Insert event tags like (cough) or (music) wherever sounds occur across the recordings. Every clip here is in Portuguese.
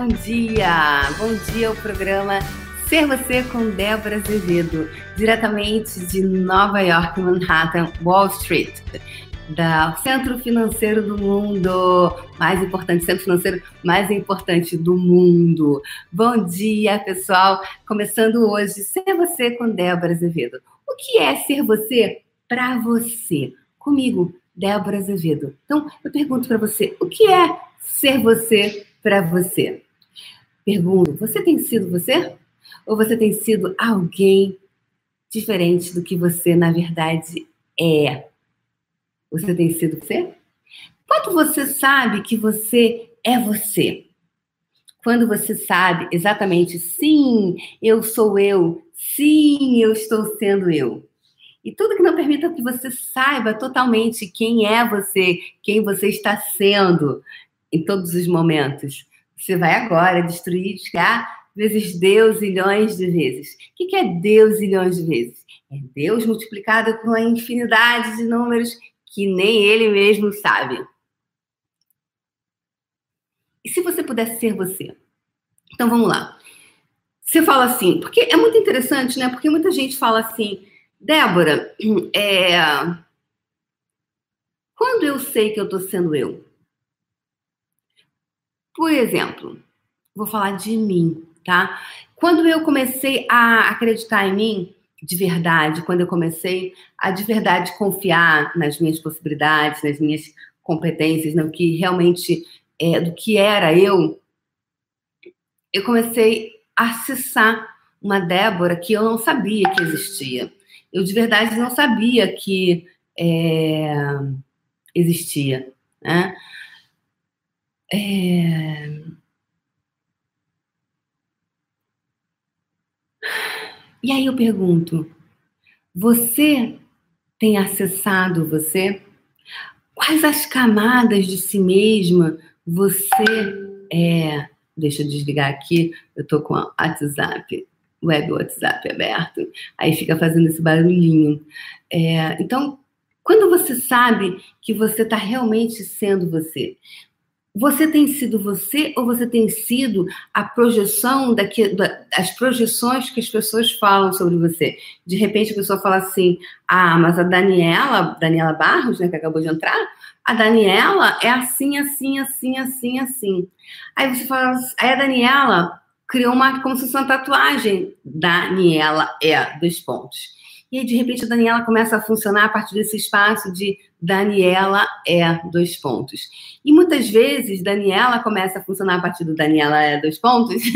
bom dia! Bom dia ao programa Ser Você com Débora Azevedo, diretamente de Nova York, Manhattan, Wall Street, do centro financeiro do mundo, mais importante, centro financeiro mais importante do mundo. Bom dia, pessoal! Começando hoje, Ser Você com Débora Azevedo. O que é ser você para você? Comigo, Débora Azevedo. Então, eu pergunto para você, o que é ser você para você? Pergunto, você tem sido você? Ou você tem sido alguém diferente do que você, na verdade, é? Você tem sido você? Quando você sabe que você é você? Quando você sabe exatamente, sim, eu sou eu, sim, eu estou sendo eu. E tudo que não permita que você saiba totalmente quem é você, quem você está sendo em todos os momentos. Você vai agora destruir, descar vezes Deus milhões de vezes. O que é Deus milhões de vezes? É Deus multiplicado com a infinidade de números que nem ele mesmo sabe. E se você pudesse ser você? Então vamos lá. Você fala assim, porque é muito interessante, né? Porque muita gente fala assim, Débora, (clears throat) é... quando eu sei que eu estou sendo eu? Por exemplo, vou falar de mim, tá? Quando eu comecei a acreditar em mim, de verdade, quando eu comecei a de verdade confiar nas minhas possibilidades, nas minhas competências, no que realmente é, do que era eu, eu comecei a acessar uma Débora que eu não sabia que existia eu de verdade não sabia que é, existia. Né? É... E aí eu pergunto: você tem acessado você? Quais as camadas de si mesma você é? Deixa eu desligar aqui, eu tô com o WhatsApp web WhatsApp aberto, aí fica fazendo esse barulhinho. É, então, quando você sabe que você está realmente sendo você, você tem sido você ou você tem sido a projeção daqui, das projeções que as pessoas falam sobre você? De repente a pessoa fala assim: ah, mas a Daniela, Daniela Barros, né, que acabou de entrar, a Daniela é assim, assim, assim, assim, assim. Aí você fala, aí a Daniela criou uma, como se fosse uma tatuagem. Daniela é, dois pontos. E aí, de repente, a Daniela começa a funcionar a partir desse espaço de Daniela é, dois pontos. E muitas vezes, Daniela começa a funcionar a partir do Daniela é, dois pontos. (laughs)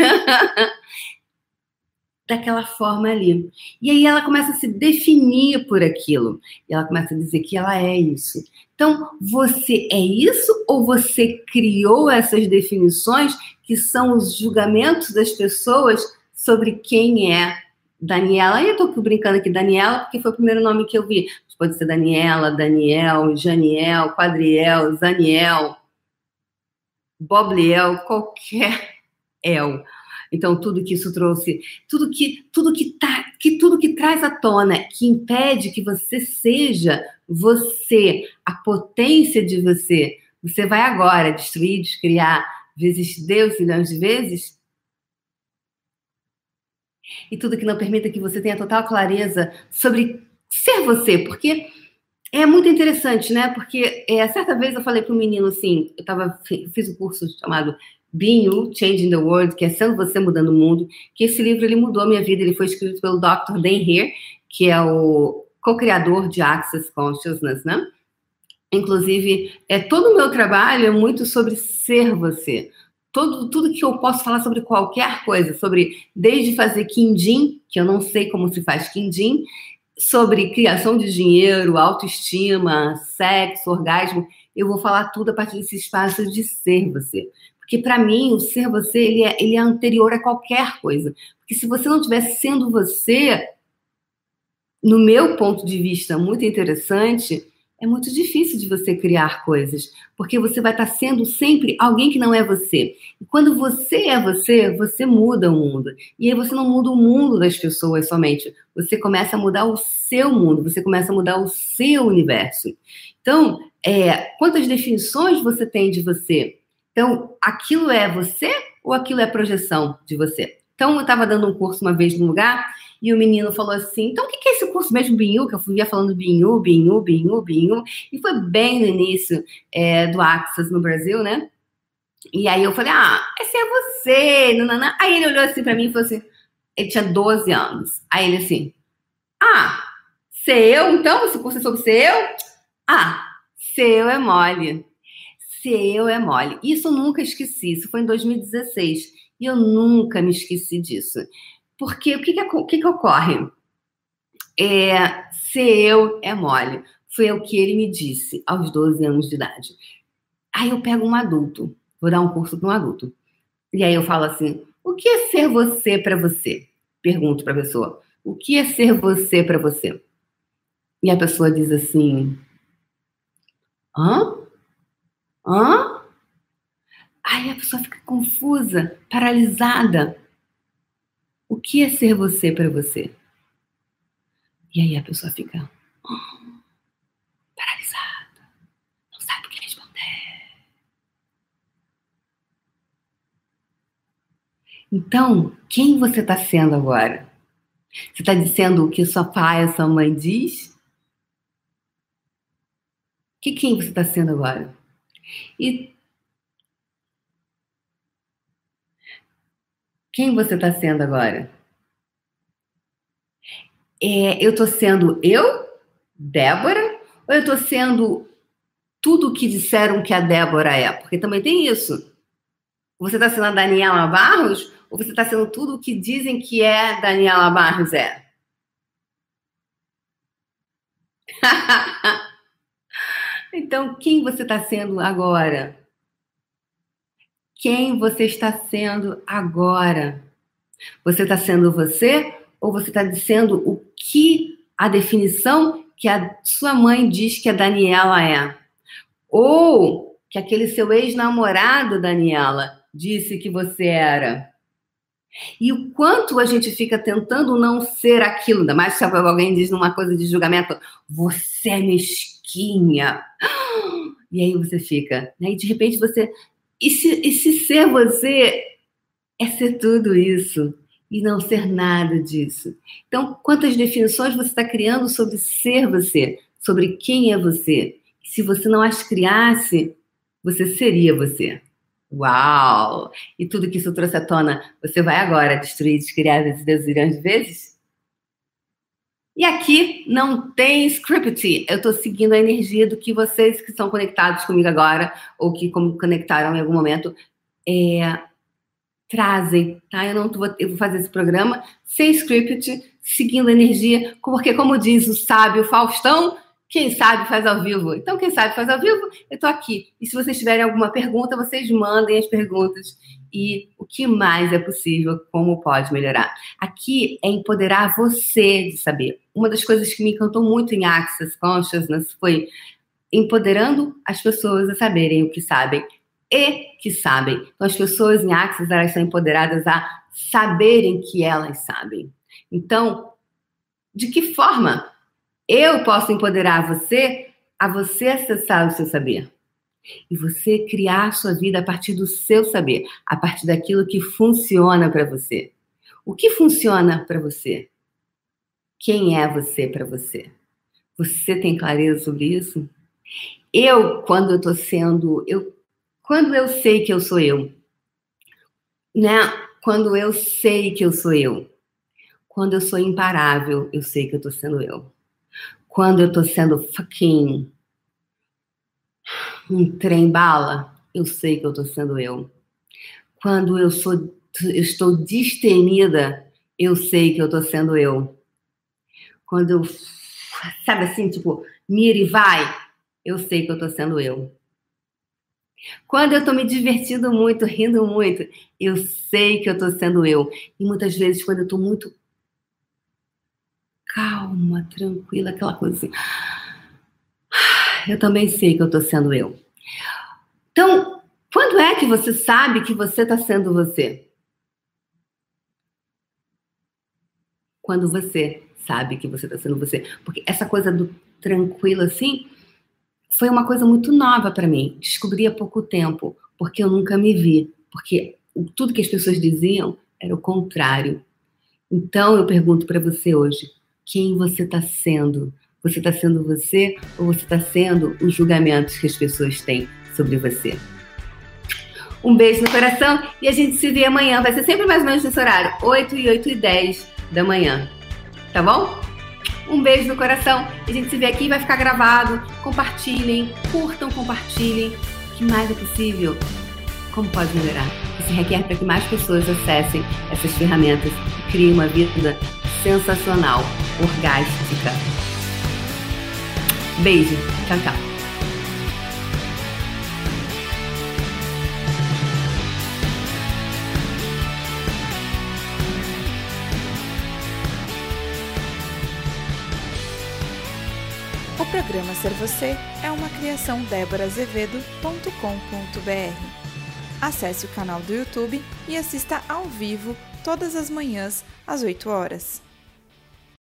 daquela forma ali. E aí ela começa a se definir por aquilo. E ela começa a dizer que ela é isso. Então, você é isso ou você criou essas definições que são os julgamentos das pessoas sobre quem é Daniela? E eu tô brincando aqui, Daniela, porque foi o primeiro nome que eu vi. Pode ser Daniela, Daniel, Janiel, Quadriel, Zaniel, Bobliel, qualquer El. Então, tudo que isso trouxe, tudo que tudo que tá, que tudo que traz à tona, que impede que você seja você, a potência de você, você vai agora destruir, descriar, vezes Deus milhões de vezes? E tudo que não permita que você tenha total clareza sobre ser você, porque é muito interessante, né? Porque é, certa vez eu falei para um menino assim, eu tava, fiz um curso chamado Being You, Changing the World, que é Sendo Você Mudando o Mundo, que esse livro ele mudou a minha vida, ele foi escrito pelo Dr. Dan Heer, que é o co-criador de Access Consciousness, né? Inclusive, é todo o meu trabalho é muito sobre ser você. Todo, tudo que eu posso falar sobre qualquer coisa, sobre desde fazer quindim, que eu não sei como se faz quindim, sobre criação de dinheiro, autoestima, sexo, orgasmo, eu vou falar tudo a partir desse espaço de ser você. Porque para mim, o ser você, ele é, ele é anterior a qualquer coisa. Porque se você não estivesse sendo você, no meu ponto de vista muito interessante, é muito difícil de você criar coisas, porque você vai estar sendo sempre alguém que não é você. E quando você é você, você muda o mundo. E aí você não muda o mundo das pessoas somente, você começa a mudar o seu mundo, você começa a mudar o seu universo. Então, é, quantas definições você tem de você? Então, aquilo é você ou aquilo é projeção de você? Então, eu estava dando um curso uma vez num lugar e o menino falou assim: então o que é esse curso mesmo Binhu? Que eu via falando Binhu, Binhu, Binhu, Binhu. E foi bem no início é, do Axis no Brasil, né? E aí eu falei: ah, esse é você. Nanana. Aí ele olhou assim para mim e falou assim: ele tinha 12 anos. Aí ele assim: ah, ser eu então? Esse curso é sobre ser eu? Ah, ser eu é mole. Ser eu é mole. Isso eu nunca esqueci. Isso foi em 2016. E eu nunca me esqueci disso. Porque o que, que, o que, que ocorre? É, ser eu é mole. Foi o que ele me disse aos 12 anos de idade. Aí eu pego um adulto, vou dar um curso para um adulto. E aí eu falo assim: o que é ser você para você? Pergunto para a pessoa: o que é ser você para você? E a pessoa diz assim: hã? Hã? Aí a pessoa fica confusa, paralisada. O que é ser você para você? E aí a pessoa fica oh, paralisada, não sabe o que responder. Então, quem você está sendo agora? Você está dizendo o que sua pai e sua mãe diz? Que quem você está sendo agora? E Quem você está sendo agora? É, eu estou sendo eu, Débora, ou eu estou sendo tudo o que disseram que a Débora é? Porque também tem isso. Você está sendo a Daniela Barros ou você está sendo tudo o que dizem que é Daniela Barros é? (laughs) então, quem você está sendo agora? Quem você está sendo agora. Você está sendo você ou você está dizendo o que a definição que a sua mãe diz que a Daniela é? Ou que aquele seu ex-namorado, Daniela, disse que você era? E o quanto a gente fica tentando não ser aquilo, ainda mais se alguém diz numa coisa de julgamento, você é mesquinha. (gasps) E aí você fica, né? E de repente você e se, e se ser você é ser tudo isso e não ser nada disso? Então, quantas definições você está criando sobre ser você, sobre quem é você? Se você não as criasse, você seria você. Uau! E tudo que isso trouxe à tona, você vai agora destruir, descriar vezes, de vezes? E aqui não tem script. Eu estou seguindo a energia do que vocês que estão conectados comigo agora, ou que conectaram em algum momento, é, trazem, tá? Eu não eu vou fazer esse programa sem script, seguindo a energia, porque como diz o sábio Faustão, quem sabe faz ao vivo. Então, quem sabe faz ao vivo, eu estou aqui. E se vocês tiverem alguma pergunta, vocês mandem as perguntas. E o que mais é possível, como pode melhorar. Aqui é empoderar você de saber. Uma das coisas que me encantou muito em Access Consciousness foi empoderando as pessoas a saberem o que sabem e que sabem. Então, as pessoas em Access, elas são empoderadas a saberem que elas sabem. Então, de que forma eu posso empoderar você a você acessar o seu saber. E você criar a sua vida a partir do seu saber, a partir daquilo que funciona para você. O que funciona para você? Quem é você para você? Você tem clareza sobre isso? Eu, quando eu estou sendo, eu, quando eu sei que eu sou eu, né? Quando eu sei que eu sou eu, quando eu sou imparável, eu sei que eu estou sendo eu quando eu tô sendo fucking um trem bala, eu sei que eu tô sendo eu. Quando eu sou eu estou destemida, eu sei que eu tô sendo eu. Quando eu sabe assim, tipo, mira e vai, eu sei que eu tô sendo eu. Quando eu tô me divertindo muito, rindo muito, eu sei que eu tô sendo eu. E muitas vezes, quando eu tô muito calma, tranquila, aquela coisa assim. Eu também sei que eu estou sendo eu. Então, quando é que você sabe que você está sendo você? Quando você sabe que você está sendo você. Porque essa coisa do tranquilo assim foi uma coisa muito nova para mim. Descobri há pouco tempo, porque eu nunca me vi. Porque tudo que as pessoas diziam era o contrário. Então eu pergunto para você hoje: quem você está sendo? Você está sendo você ou você está sendo os julgamentos que as pessoas têm sobre você? Um beijo no coração e a gente se vê amanhã. Vai ser sempre mais ou menos nesse horário, 8 e 8 e 10 da manhã. Tá bom? Um beijo no coração. A gente se vê aqui, vai ficar gravado. Compartilhem, curtam, compartilhem. O que mais é possível? Como pode melhorar? Isso requer para que mais pessoas acessem essas ferramentas e criem uma vida sensacional, orgástica. Beijo. Tchau, tchau. O programa Ser Você é uma criação déborazevedo.com.br. Acesse o canal do YouTube e assista ao vivo todas as manhãs às 8 horas.